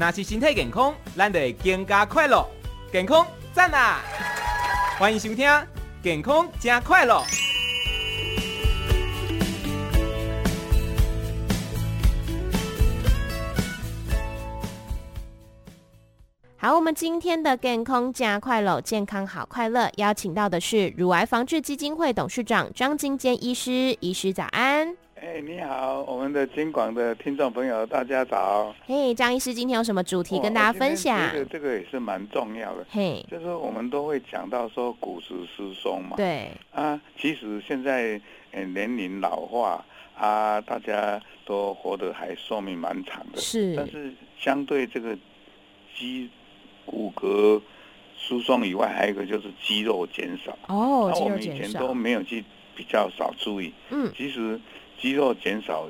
那是身体健康，咱就会更加快乐。健康赞啊！欢迎收听《健康加快乐》。好，我们今天的健康加快乐，健康好快乐，邀请到的是乳癌防治基金会董事长张金坚医师，医师早安。哎，你好，我们的金广的听众朋友，大家早。嘿，张医师，今天有什么主题跟大家分享？这个这个也是蛮重要的。嘿，就是我们都会讲到说骨质疏松嘛。对。啊，其实现在年龄老化啊，大家都活得还寿命蛮长的。是。但是相对这个肌骨骼疏松以外，还有一个就是肌肉减少。哦，那我们以前都没有去比较少注意。嗯。其实。肌肉减少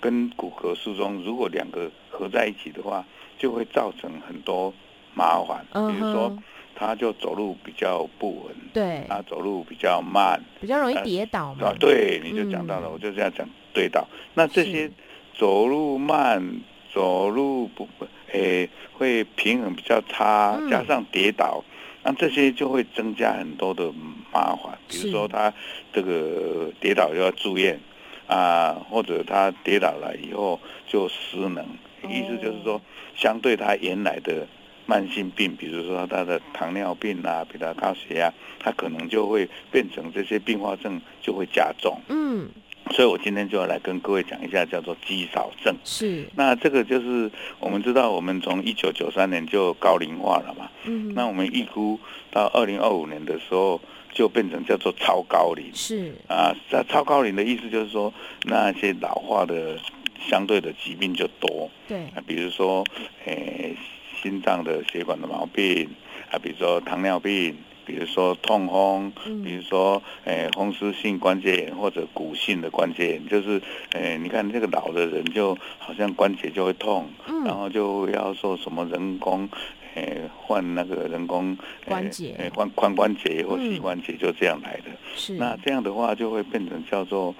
跟骨骼疏松，如果两个合在一起的话，就会造成很多麻烦。比如说，他就走路比较不稳，对，他走路比较慢，比较容易跌倒嘛。啊，对，你就讲到了，我就这样讲，跌倒。那这些走路慢、走路不，诶，会平衡比较差，加上跌倒，那这些就会增加很多的麻烦。比如说，他这个跌倒就要住院。啊，或者他跌倒了以后就失能，意思就是说，相对他原来的慢性病，比如说他的糖尿病啊，比他高血压，他可能就会变成这些并发症就会加重。嗯，所以我今天就要来跟各位讲一下，叫做肌少症。是，那这个就是我们知道，我们从一九九三年就高龄化了嘛。嗯，那我们预估到二零二五年的时候。就变成叫做超高龄，是。啊，在超高龄的意思就是说，那些老化的相对的疾病就多，对，啊，比如说，诶、欸，心脏的血管的毛病，啊，比如说糖尿病，比如说痛风，嗯、比如说，诶、欸，风湿性关节炎或者骨性的关节炎，就是，诶、欸，你看这个老的人就好像关节就会痛，嗯、然后就要说什么人工。诶，换那个人工关节，诶，换髋关节或膝关节，就这样来的。是，那这样的话就会变成叫做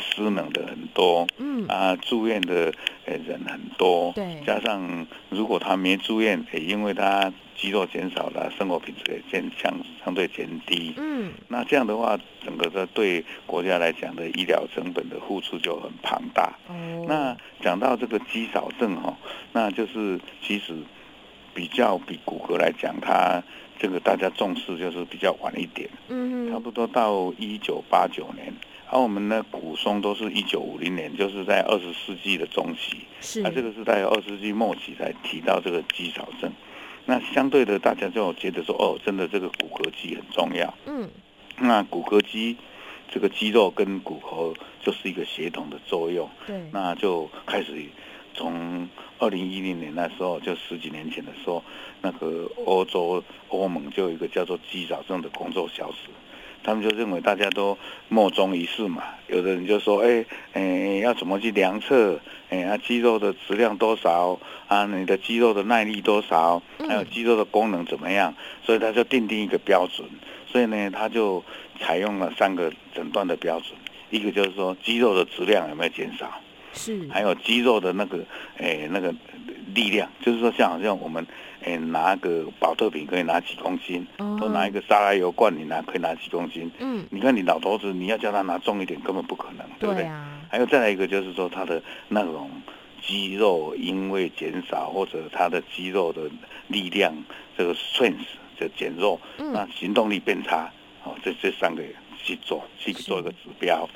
失能的很多。嗯啊，住院的诶人很多。对，加上如果他没住院，也因为他肌肉减少了，生活品质也减相相对减低。嗯，那这样的话，整个的对国家来讲的医疗成本的付出就很庞大。哦，那讲到这个肌少症哈，那就是其实。比较比骨骼来讲，它这个大家重视就是比较晚一点，嗯，差不多到一九八九年，而我们呢骨松都是一九五零年，就是在二十世纪的中期，是，啊这个是在二十世纪末期才提到这个肌少症，那相对的大家就觉得说，哦，真的这个骨骼肌很重要，嗯，那骨骼肌这个肌肉跟骨骼就是一个协同的作用，对，那就开始。从二零一零年那时候，就十几年前的时候，那个欧洲欧盟就有一个叫做肌少症的工作小组，他们就认为大家都莫衷一是嘛。有的人就说，哎，哎，要怎么去量测？哎，啊，肌肉的质量多少？啊，你的肌肉的耐力多少？还有肌肉的功能怎么样？所以他就订定一个标准。所以呢，他就采用了三个诊断的标准，一个就是说肌肉的质量有没有减少？是，还有肌肉的那个，诶、欸，那个力量，就是说，像好像我们，诶、欸，拿个保特瓶可以拿几公斤，哦，都拿一个沙拉油罐，你拿可以拿几公斤，嗯，你看你老头子，你要叫他拿重一点，根本不可能，对不对？对啊，还有再来一个，就是说他的那种肌肉因为减少，或者他的肌肉的力量这个 strength 就减弱，嗯，那行动力变差，哦，这这三个去做，去做一个指标。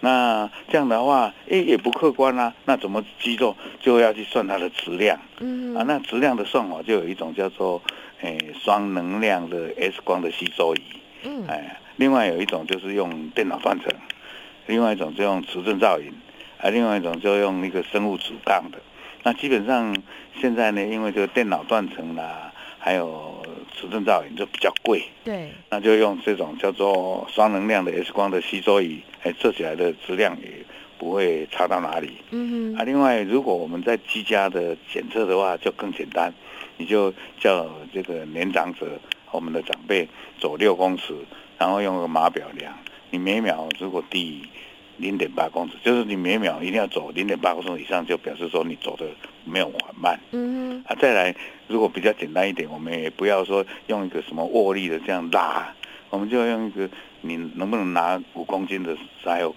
那这样的话，哎，也不客观啊。那怎么肌肉就要去算它的质量？嗯啊，那质量的算法就有一种叫做，哎，双能量的 X 光的吸收仪。嗯，哎，另外有一种就是用电脑断层，另外一种就用磁振造影，啊，另外一种就用那个生物阻抗的。那基本上现在呢，因为这个电脑断层啦，还有磁振造影就比较贵，对，那就用这种叫做双能量的 X 光的吸收仪，哎，测起来的质量也不会差到哪里。嗯哼。啊，另外，如果我们在居家的检测的话，就更简单，你就叫这个年长者，我们的长辈走六公尺，然后用个码表量，你每秒如果低零点八公尺，就是你每秒一定要走零点八公尺以上，就表示说你走的没有缓慢。嗯啊，再来，如果比较简单一点，我们也不要说用一个什么握力的这样拉，我们就用一个你能不能拿五公斤的沙油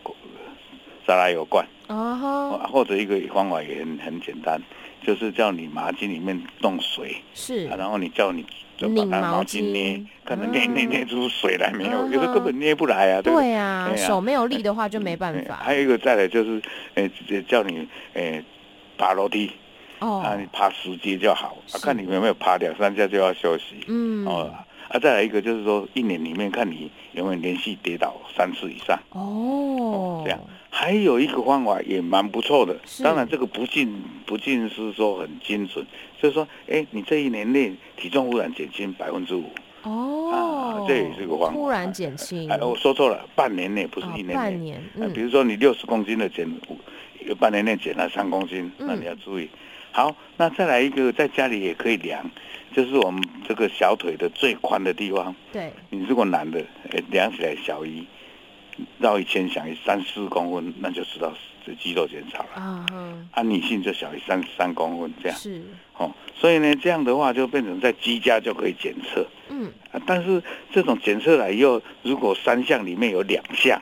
沙拉油罐哦，或者一个方法也很很简单，就是叫你毛巾里面弄水，是，啊、然后你叫你。就把它毛巾捏，可能捏捏捏出水来没有？有的根本捏不来啊。对啊，手没有力的话就没办法。还有一个再来就是，诶，叫你诶爬楼梯，哦，啊，你爬十阶就好，啊，看你有没有爬两三下就要休息。嗯，哦，啊，再来一个就是说，一年里面看你有没有连续跌倒三次以上。哦，这样。还有一个方法也蛮不错的，当然这个不尽不尽是说很精准，就是说，哎，你这一年内体重忽然减轻百分之五，哦，这也是个方法。忽然减轻，哎，我说错了，半年内不是一年内，半年。比如说你六十公斤的减，半年内减了三公斤，那你要注意。好，那再来一个，在家里也可以量，就是我们这个小腿的最宽的地方。对，你如果男的，量起来小一。绕一圈小于三四公分，那就知道这肌肉减少了。啊啊，女性就小于三三公分这样。是。哦，所以呢，这样的话就变成在居家就可以检测。嗯。啊，但是这种检测来以后，如果三项里面有两项，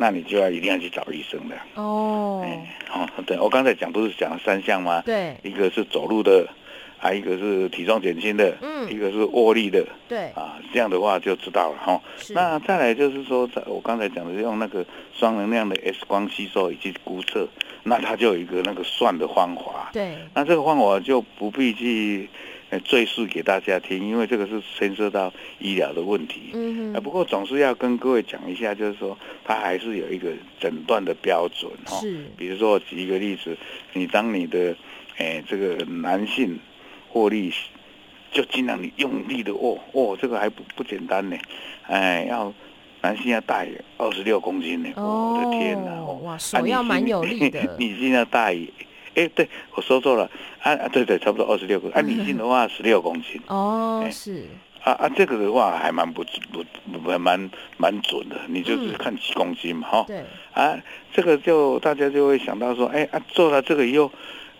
那你就要一定要去找医生的。哦。哎，哦，对，我刚才讲不是讲了三项吗？对。一个是走路的。还有一个是体重减轻的，嗯，一个是握力的，对，啊，这样的话就知道了哈。那再来就是说，我刚才讲的是用那个双能量的 X 光吸收以及估测，那它就有一个那个算的方法。对，那这个方法就不必去赘述给大家听，因为这个是牵涉到医疗的问题。嗯哼。不过总是要跟各位讲一下，就是说它还是有一个诊断的标准哈。是。比如说我举一个例子，你当你的，哎，这个男性。握力就尽量你用力的握，握这个还不不简单呢，哎，要男性要大于二十六公斤呢，哦、我的天哪，哇，手要蛮有力的，女性要大于，哎，对我说错了，啊啊，对对，差不多二十六公斤，啊，女性 的话十六公斤，哦，是，啊啊，这个的话还蛮不不不蛮蛮准的，你就是看几公斤嘛，哈、嗯，对，啊，这个就大家就会想到说，哎啊，做了这个以后。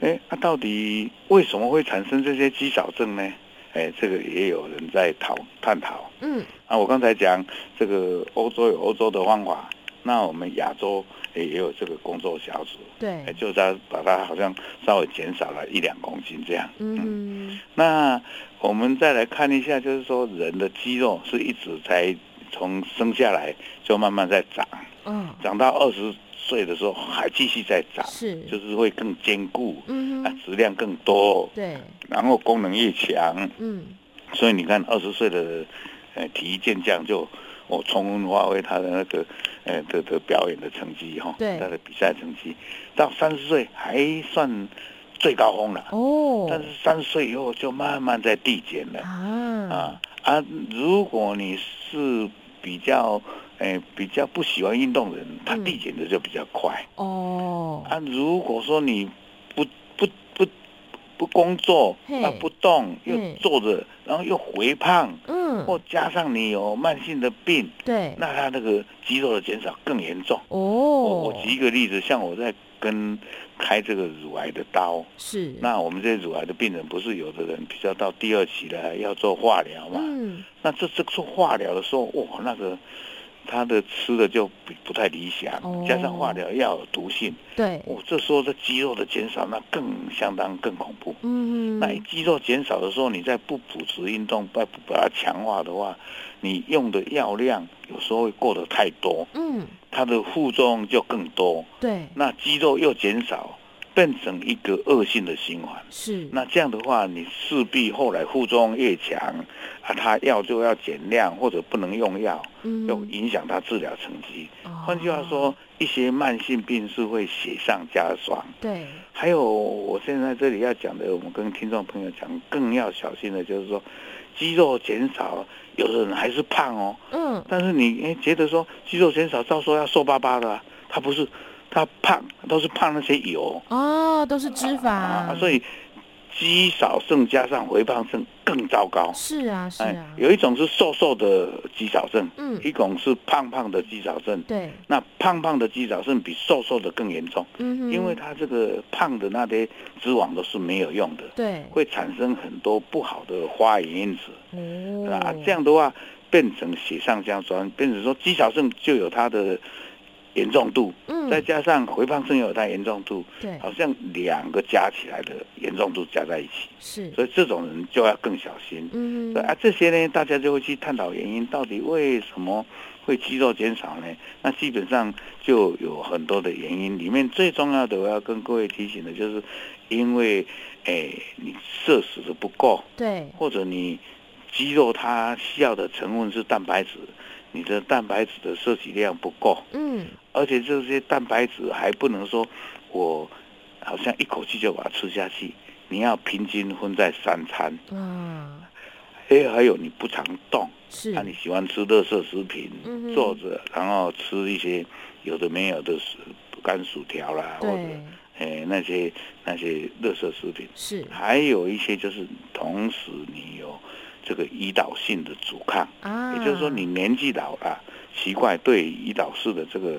哎，那、啊、到底为什么会产生这些肌少症呢？哎，这个也有人在讨探讨。嗯，啊，我刚才讲这个欧洲有欧洲的方法，那我们亚洲也也有这个工作小组。对，就在把它好像稍微减少了一两公斤这样。嗯，嗯，那我们再来看一下，就是说人的肌肉是一直在从生下来就慢慢在长，嗯，长到二十。岁的时候还继续在长，是，就是会更坚固，嗯，啊，质量更多，对，然后功能越强，嗯，所以你看二十岁的，呃，体育健将就我充分发挥他的那个，呃的的表演的成绩哈，对，他的比赛成绩，到三十岁还算最高峰了，哦，但是三十岁以后就慢慢在递减了，啊。啊啊，如果你是比较。哎，比较不喜欢运动的人，他递减的就比较快。哦、嗯，啊，如果说你不工作，嘿。啊不动又坐着，嗯、然后又肥胖，嗯，或加上你有慢性的病，对，那他那个肌肉的减少更严重。哦，我我举一个例子，像我在跟开这个乳癌的刀，是，那我们这些乳癌的病人，不是有的人比较到第二期了要做化疗嘛？嗯，那这这做化疗的时候，哇，那个。他的吃的就不不太理想，哦、加上化疗药有毒性，对，我、哦、这时候这肌肉的减少，那更相当更恐怖。嗯哼，那肌肉减少的时候，你再不补持运动，不把它强化的话，你用的药量有时候会过得太多，嗯，它的副作用就更多。对，那肌肉又减少。变成一个恶性的循环，是。那这样的话，你势必后来副作用越强，啊，他药就要减量或者不能用药，嗯，又影响他治疗成绩。换、哦、句话说，一些慢性病是会雪上加霜。对。还有，我现在这里要讲的，我们跟听众朋友讲，更要小心的就是说，肌肉减少，有的人还是胖哦。嗯。但是你哎觉得说肌肉减少，照说要瘦巴巴的，啊，他不是。他胖都是胖那些油哦，都是脂肪，啊，所以肌少症加上肥胖症更糟糕。是啊，是啊。哎、有一种是瘦瘦的肌少症，嗯，一种是胖胖的肌少症。对。那胖胖的肌少症比瘦瘦的更严重。嗯哼。因为它这个胖的那些脂肪都是没有用的。对。会产生很多不好的发炎因子。哦。啊，这样的话变成雪上加霜，变成说肌少症就有它的。严重度，嗯，再加上肥胖症有它严重度，对，好像两个加起来的严重度加在一起，是，所以这种人就要更小心，嗯，啊，这些呢，大家就会去探讨原因，到底为什么会肌肉减少呢？那基本上就有很多的原因，里面最重要的我要跟各位提醒的就是，因为，哎，你摄食的不够，对，或者你肌肉它需要的成分是蛋白质。你的蛋白质的摄取量不够，嗯，而且这些蛋白质还不能说，我好像一口气就把它吃下去，你要平均分在三餐，嗯，哎，还有你不常动，是，那、啊、你喜欢吃垃圾食品，嗯、坐着然后吃一些有的没有的薯干薯条啦，或者哎那些那些垃圾食品，是，还有一些就是同时你有。这个胰岛性的阻抗，啊，也就是说你年纪老了，奇怪，对胰岛素的这个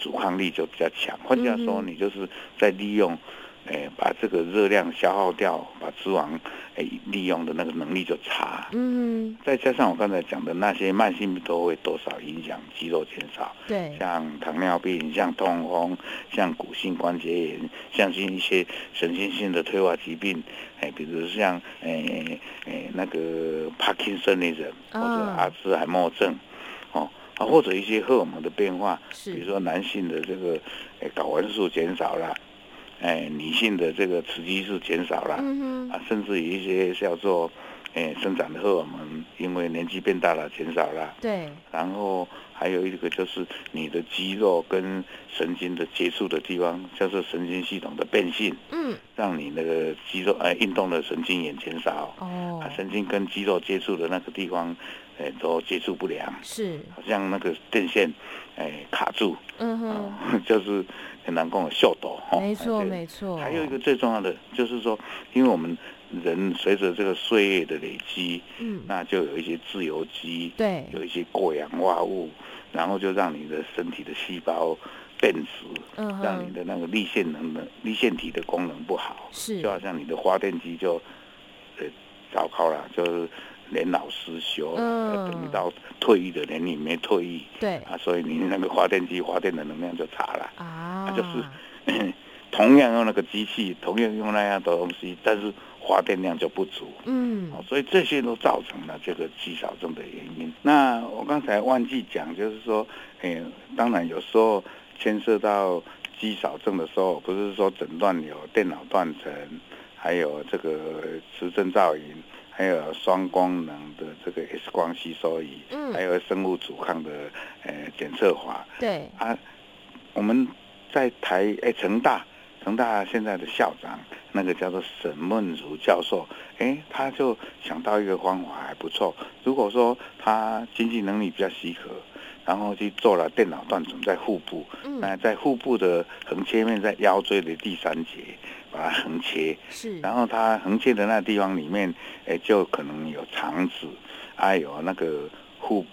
阻抗力就比较强。换句话说，你就是在利用。哎，把这个热量消耗掉，把脂肪哎利用的那个能力就差。嗯，再加上我刚才讲的那些慢性病都会多少影响肌肉减少。对，像糖尿病，像痛风，像骨性关节炎，像一些神经性的退化疾病，哎，比如像哎哎那个帕金森的人，或者阿兹海默症，哦啊，或者一些荷尔蒙的变化，比如说男性的这个哎睾丸素减少了。哎，女性的这个雌激素减少了，嗯、啊，甚至有一些叫做，哎，生长的荷尔蒙，因为年纪变大了减少了。对。然后还有一个就是你的肌肉跟神经的接触的地方，叫做神经系统的变性。嗯。让你那个肌肉哎运动的神经也减少。哦。啊，神经跟肌肉接触的那个地方，哎，都接触不良。是。好像那个电线，哎，卡住。嗯哼。啊、就是。很难跟我秀逗，没错没错。还有一个最重要的就是说，因为我们人随着这个岁月的累积，嗯，那就有一些自由基，对，有一些过氧化物，然后就让你的身体的细胞变质，嗯，让你的那个立线能的立线体的功能不好，是，就好像你的发电机就，呃，糟糕了，就是。年老失修，嗯，等到退役的年龄没退役，对。啊，所以你那个发电机发电的能量就差了。啊，就是 同样用那个机器，同样用那样的东西，但是发电量就不足，嗯，所以这些都造成了这个肌少症的原因。那我刚才忘记讲，就是说，哎，当然有时候牵涉到肌少症的时候，不是说诊断有电脑断层，还有这个磁振造影。还有双功能的这个 X 光吸收仪，嗯，还有生物阻抗的呃检测法，对。啊，我们在台哎成大成大现在的校长那个叫做沈梦如教授，哎，他就想到一个方法还不错，如果说他经济能力比较许可，然后去做了电脑断层在腹部，嗯，那在腹部的横切面在腰椎的第三节。把它横切，是，然后它横切的那地方里面，哎，就可能有肠子，还有那个腹，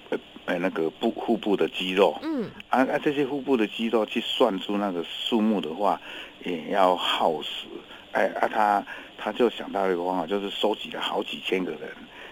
呃，那个腹腹部的肌肉，嗯，啊啊，这些腹部的肌肉去算出那个数目的话，也要耗时，哎啊，他他就想到一个方法，就是收集了好几千个人，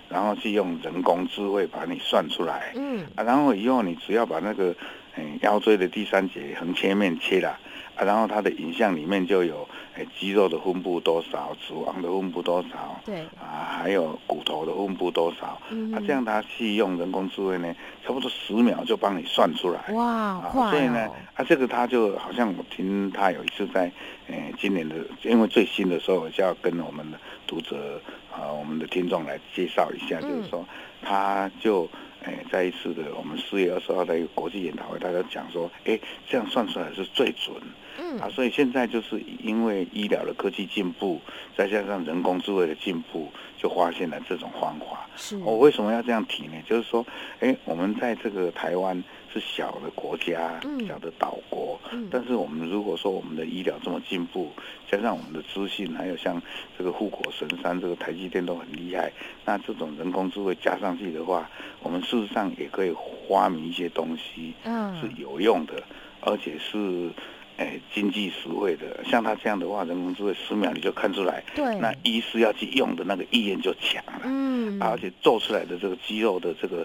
然后去用人工智慧把你算出来，嗯，啊，然后以后你只要把那个，嗯，腰椎的第三节横切面切了。啊，然后它的影像里面就有，诶，肌肉的分布多少，脂肪的分布多少，对，啊，还有骨头的分布多少，嗯，啊，这样它去用人工智慧呢，差不多十秒就帮你算出来，哇，啊，快哦，所以呢，啊，这个他就好像我听他有一次在，哎，今年的，因为最新的时候我就要跟我们的读者啊，我们的听众来介绍一下，嗯，就是说，他就。哎，在一次的我们四月二十号的一个国际研讨会，大家讲说，哎，这样算出来是最准。嗯啊，所以现在就是因为医疗的科技进步，再加上人工智慧的进步，就发现了这种方法。是。我为什么要这样提呢？就是说，哎，我们在这个台湾是小的国家，嗯、小的岛国，嗯、但是我们如果说我们的医疗这么进步，加上我们的资讯，还有像这个护国神山，这个台积电都很厉害，那这种人工智慧加上去的话，我们事实上也可以发明一些东西，是有用的，而且是。哎，经济实惠的，像他这样的话，人工智慧十秒你就看出来。对。那医师要去用的那个意愿就强了。嗯。而且做出来的这个肌肉的这个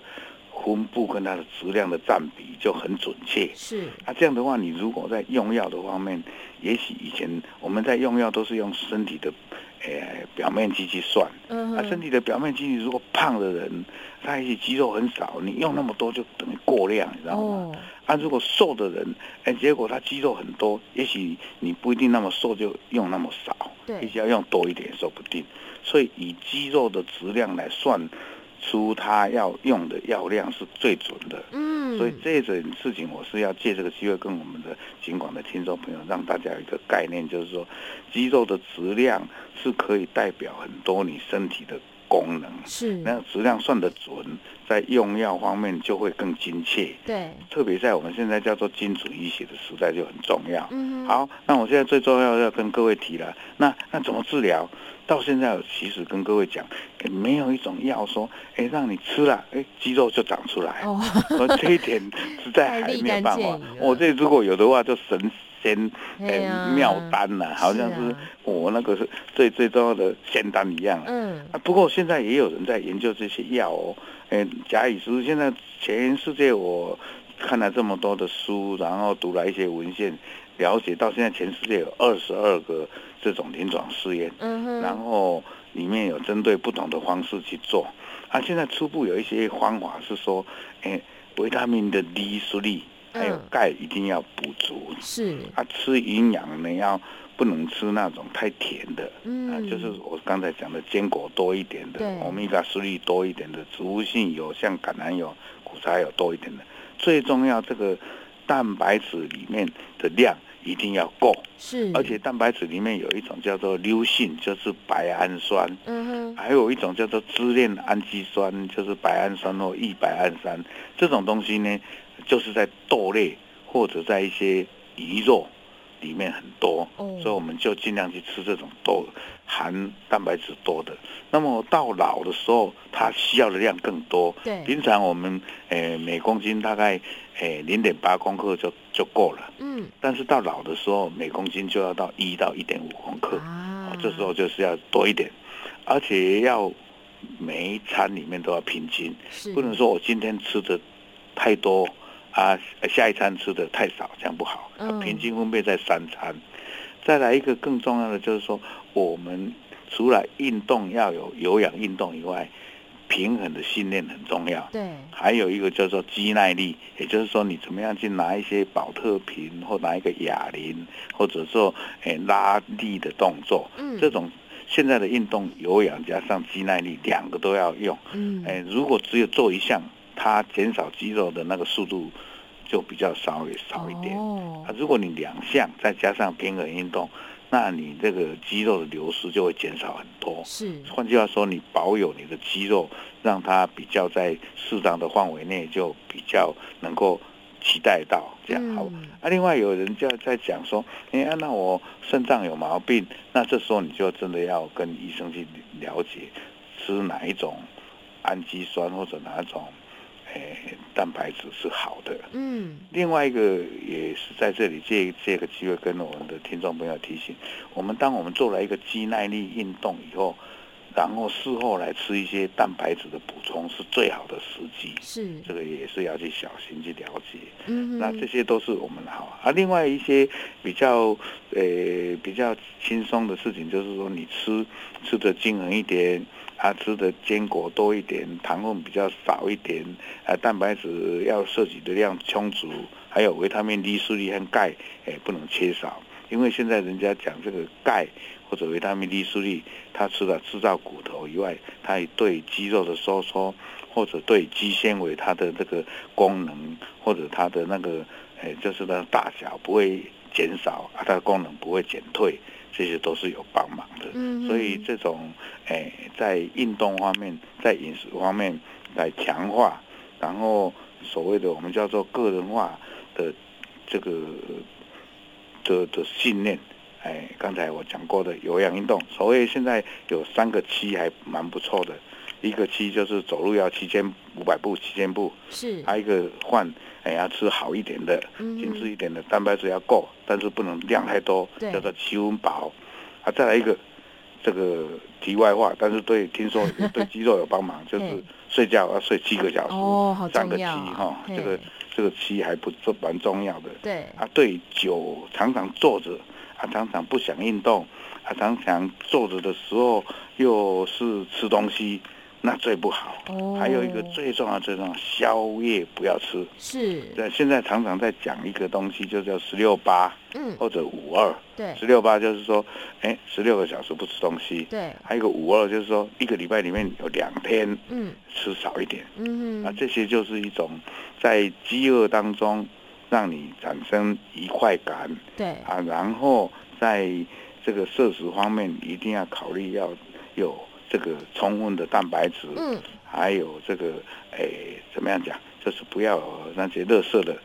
分布跟它的质量的占比就很准确。是。那、啊、这样的话，你如果在用药的方面，也许以前我们在用药都是用身体的。哎，表面积去算，嗯，啊，身体的表面积，你如果胖的人，他也许肌肉很少，你用那么多就等于过量，你知道吗？哦、啊，如果瘦的人，哎，结果他肌肉很多，也许你不一定那么瘦就用那么少，对，也许要用多一点，说不定。所以以肌肉的质量来算。出他要用的药量是最准的，嗯，所以这种事情我是要借这个机会跟我们的尽管的听众朋友，让大家有一个概念，就是说肌肉的质量是可以代表很多你身体的功能，是。那质量算得准，在用药方面就会更精确，对，特别在我们现在叫做精准医学的时代就很重要。嗯，好，那我现在最重要要跟各位提了，那那怎么治疗？到现在，其实跟各位讲，没有一种药说，哎，让你吃了，哎，肌肉就长出来。哦，这一点实在还没有办法。我这如果有的话，就神仙哎妙丹呐，好像是我那个是最最重要的仙丹一样。嗯。啊，不过现在也有人在研究这些药哦。哎，假以时日，现在全世界我看了这么多的书，然后读了一些文献，了解到现在全世界有二十二个。这种临床试验，嗯哼，然后里面有针对不同的方式去做。啊，现在初步有一些方法是说，哎，维他命的 D、数粒还有钙一定要补足。是。啊，吃营养呢要不能吃那种太甜的，嗯，啊，就是我刚才讲的坚果多一点的，欧米伽数粒多一点的，植物性油像橄榄油、苦茶油多一点的。最重要，这个蛋白质里面的量。一定要够，是，而且蛋白质里面有一种叫做硫性，就是白氨酸，嗯哼，还有一种叫做支链氨基酸，就是白氨酸或异白氨酸，这种东西呢，就是在豆类或者在一些鱼肉里面很多，哦，所以我们就尽量去吃这种多含蛋白质多的。那么到老的时候，它需要的量更多，对，平常我们诶、呃、每公斤大概。诶，零点八公克就就够了。嗯，但是到老的时候，每公斤就要到一到一点五公克。啊，这时候就是要多一点，而且要每一餐里面都要平均，不能说我今天吃的太多啊，下一餐吃的太少，这样不好。嗯，平均分配在三餐。再来一个更重要的就是说，我们除了运动要有有氧运动以外。平衡的训练很重要，对，还有一个叫做肌耐力，也就是说你怎么样去拿一些保特瓶或拿一个哑铃，或者说诶拉力的动作，嗯，这种现在的运动有氧加上肌耐力两个都要用，嗯，诶如果只有做一项，它减少肌肉的那个速度就比较稍微少一点，哦，啊，如果你两项再加上平衡运动。那你这个肌肉的流失就会减少很多。是，换句话说，你保有你的肌肉，让它比较在适当的范围内，就比较能够期待到这样好。嗯、啊，另外有人就在讲说，哎、欸，那我肾脏有毛病，那这时候你就真的要跟医生去了解，吃哪一种氨基酸或者哪一种。哎，蛋白质是好的。嗯，另外一个也是在这里借借个机会跟我们的听众朋友提醒，我们当我们做了一个肌耐力运动以后，然后事后来吃一些蛋白质的补充是最好的时机。是，这个也是要去小心去了解。嗯，那这些都是我们好。啊，另外一些比较呃比较轻松的事情，就是说你吃吃的均衡一点。啊吃的坚果多一点，糖分比较少一点，啊，蛋白质要摄取的量充足，还有维他命 D、数粒和钙，哎，不能缺少。因为现在人家讲这个钙或者维他命 D、素粒，它除了制造骨头以外，它也对肌肉的收缩或者对肌纤维它的这个功能或者它的那个，哎，就是它的大小不会减少，啊，它的功能不会减退。这些都是有帮忙的，嗯、哼所以这种诶、欸，在运动方面，在饮食方面来强化，然后所谓的我们叫做个人化的这个的的信念。哎，刚才我讲过的有氧运动，所谓现在有三个期还蛮不错的，一个期就是走路要七千五百步、七千步，是，还有一个换，哎，要吃好一点的、精致一点的，蛋白质要够，但是不能量太多，叫做七温饱。啊，再来一个，这个题外话，但是对听说对 肌肉有帮忙，就是睡觉要睡七个小时，哦，好三个期哈，这个这个七还不是蛮重要的。对，啊，对酒常常坐着。啊常常不想运动，啊常常坐着的时候又是吃东西，那最不好。哦。还有一个最重要、最重要，宵夜不要吃。是。对，现在常常在讲一个东西，就叫十六八，嗯，或者五二。对。十六八就是说，哎，十六个小时不吃东西。对。还有一个五二，就是说一个礼拜里面有两天，嗯，吃少一点。嗯。啊，这些就是一种在饥饿当中。让你产生愉快感，对啊，然后在这个摄食方面一定要考虑要有这个充分的蛋白质，嗯，还有这个诶怎么样讲，就是不要那些垃圾的。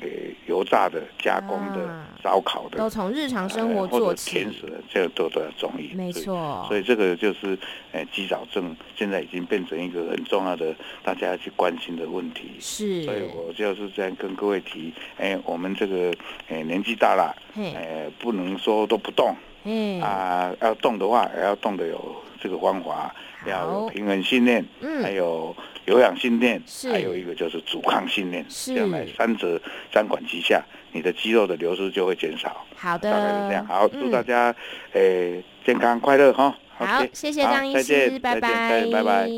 给油炸的、加工的、烧、啊、烤的，都从日常生活做起。甜食的，这个都都要注意。没错。所以这个就是，呃，肌少症现在已经变成一个很重要的大家要去关心的问题。是。所以我就是这样跟各位提，哎，我们这个，哎，年纪大了，哎，不能说都不动，嗯啊，要动的话，也要动的有这个方法，要有平衡训练，嗯，还有。有氧训练，还有一个就是阻抗训练，这样来三者三管齐下，你的肌肉的流失就会减少。好的，大概是这样。好，祝大家诶、嗯欸、健康快乐哈。好，谢谢张医师，拜拜，拜拜。